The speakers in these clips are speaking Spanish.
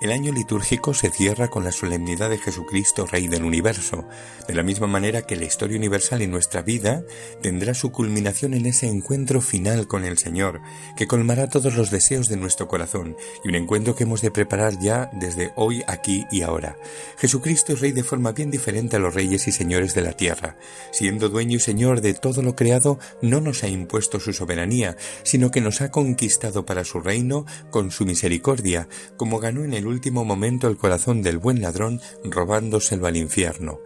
El año litúrgico se cierra con la solemnidad de Jesucristo, Rey del Universo, de la misma manera que la historia universal y nuestra vida tendrá su culminación en ese encuentro final con el Señor, que colmará todos los deseos de nuestro corazón, y un encuentro que hemos de preparar ya desde hoy, aquí y ahora. Jesucristo es Rey de forma bien diferente a los reyes y señores de la tierra. Siendo dueño y Señor de todo lo creado, no nos ha impuesto su soberanía, sino que nos ha conquistado para su reino con su misericordia, como ganó en el último momento el corazón del buen ladrón robándoselo al infierno.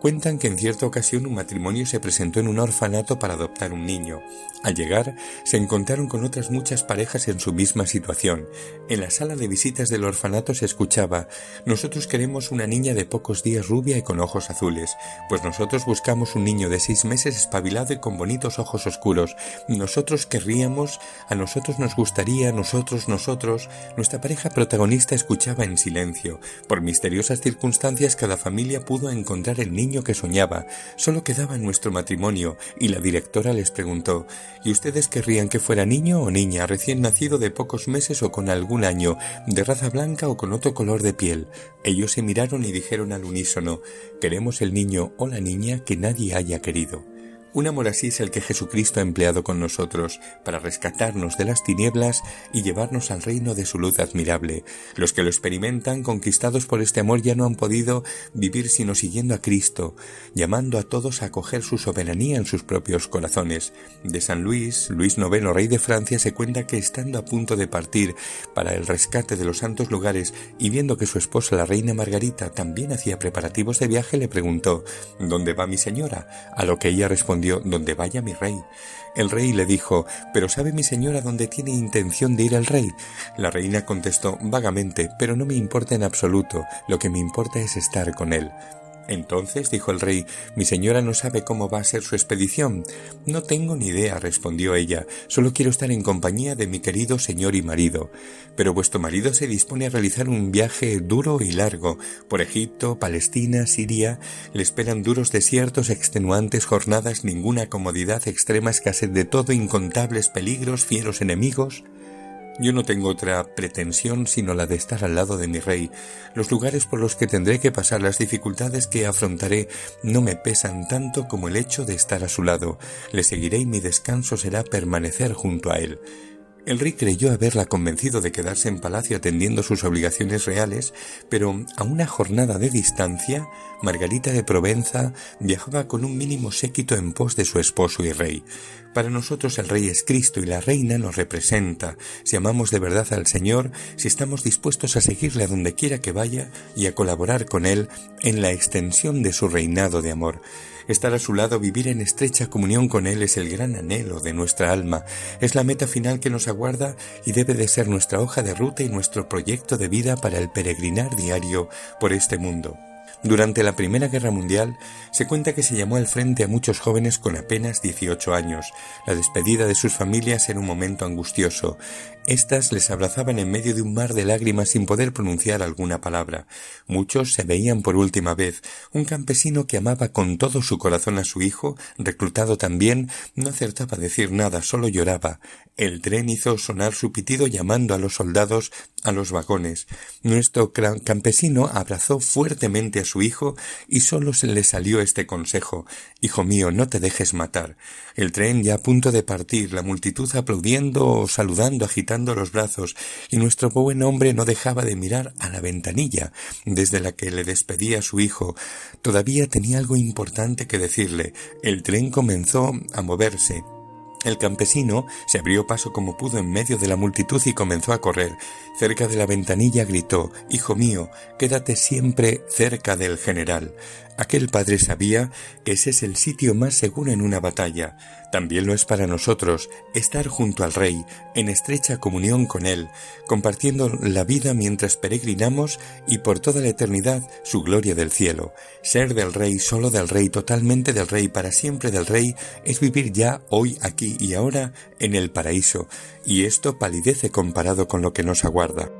Cuentan que en cierta ocasión un matrimonio se presentó en un orfanato para adoptar un niño. Al llegar, se encontraron con otras muchas parejas en su misma situación. En la sala de visitas del orfanato se escuchaba Nosotros queremos una niña de pocos días rubia y con ojos azules, pues nosotros buscamos un niño de seis meses espabilado y con bonitos ojos oscuros. Nosotros querríamos, a nosotros nos gustaría, nosotros, nosotros. Nuestra pareja protagonista escuchaba en silencio. Por misteriosas circunstancias cada familia pudo encontrar el niño que soñaba. Solo quedaba nuestro matrimonio, y la directora les preguntó ¿Y ustedes querrían que fuera niño o niña, recién nacido de pocos meses o con algún año, de raza blanca o con otro color de piel? Ellos se miraron y dijeron al unísono Queremos el niño o la niña que nadie haya querido. Un amor así es el que Jesucristo ha empleado con nosotros para rescatarnos de las tinieblas y llevarnos al reino de su luz admirable. Los que lo experimentan, conquistados por este amor, ya no han podido vivir sino siguiendo a Cristo, llamando a todos a acoger su soberanía en sus propios corazones. De San Luis, Luis IX, rey de Francia, se cuenta que estando a punto de partir para el rescate de los santos lugares y viendo que su esposa, la reina Margarita, también hacía preparativos de viaje, le preguntó ¿Dónde va mi señora? A lo que ella respondió donde vaya mi rey. El rey le dijo Pero ¿sabe mi señora dónde tiene intención de ir el rey? La reina contestó vagamente Pero no me importa en absoluto, lo que me importa es estar con él. Entonces, dijo el rey, mi señora no sabe cómo va a ser su expedición. No tengo ni idea, respondió ella, solo quiero estar en compañía de mi querido señor y marido. Pero vuestro marido se dispone a realizar un viaje duro y largo. Por Egipto, Palestina, Siria, le esperan duros desiertos, extenuantes jornadas, ninguna comodidad, extrema escasez de todo, incontables peligros, fieros enemigos. Yo no tengo otra pretensión sino la de estar al lado de mi rey. Los lugares por los que tendré que pasar, las dificultades que afrontaré, no me pesan tanto como el hecho de estar a su lado. Le seguiré y mi descanso será permanecer junto a él. El rey creyó haberla convencido de quedarse en palacio atendiendo sus obligaciones reales, pero a una jornada de distancia, Margarita de Provenza viajaba con un mínimo séquito en pos de su esposo y rey. Para nosotros el rey es Cristo y la reina nos representa. Si amamos de verdad al Señor, si estamos dispuestos a seguirle a donde quiera que vaya y a colaborar con él en la extensión de su reinado de amor. Estar a su lado, vivir en estrecha comunión con Él es el gran anhelo de nuestra alma, es la meta final que nos aguarda y debe de ser nuestra hoja de ruta y nuestro proyecto de vida para el peregrinar diario por este mundo. Durante la Primera Guerra Mundial se cuenta que se llamó al frente a muchos jóvenes con apenas 18 años. La despedida de sus familias era un momento angustioso. Estas les abrazaban en medio de un mar de lágrimas sin poder pronunciar alguna palabra. Muchos se veían por última vez. Un campesino que amaba con todo su corazón a su hijo, reclutado también, no acertaba a decir nada, solo lloraba. El tren hizo sonar su pitido llamando a los soldados a los vagones. Nuestro campesino abrazó fuertemente su hijo y solo se le salió este consejo Hijo mío, no te dejes matar. El tren ya a punto de partir, la multitud aplaudiendo o saludando, agitando los brazos, y nuestro buen hombre no dejaba de mirar a la ventanilla desde la que le despedía a su hijo. Todavía tenía algo importante que decirle. El tren comenzó a moverse. El campesino se abrió paso como pudo en medio de la multitud y comenzó a correr. Cerca de la ventanilla gritó Hijo mío, quédate siempre cerca del general. Aquel padre sabía que ese es el sitio más seguro en una batalla. También lo es para nosotros estar junto al Rey, en estrecha comunión con Él, compartiendo la vida mientras peregrinamos y por toda la eternidad su gloria del cielo. Ser del Rey, solo del Rey, totalmente del Rey, para siempre del Rey, es vivir ya hoy, aquí y ahora en el paraíso, y esto palidece comparado con lo que nos aguarda.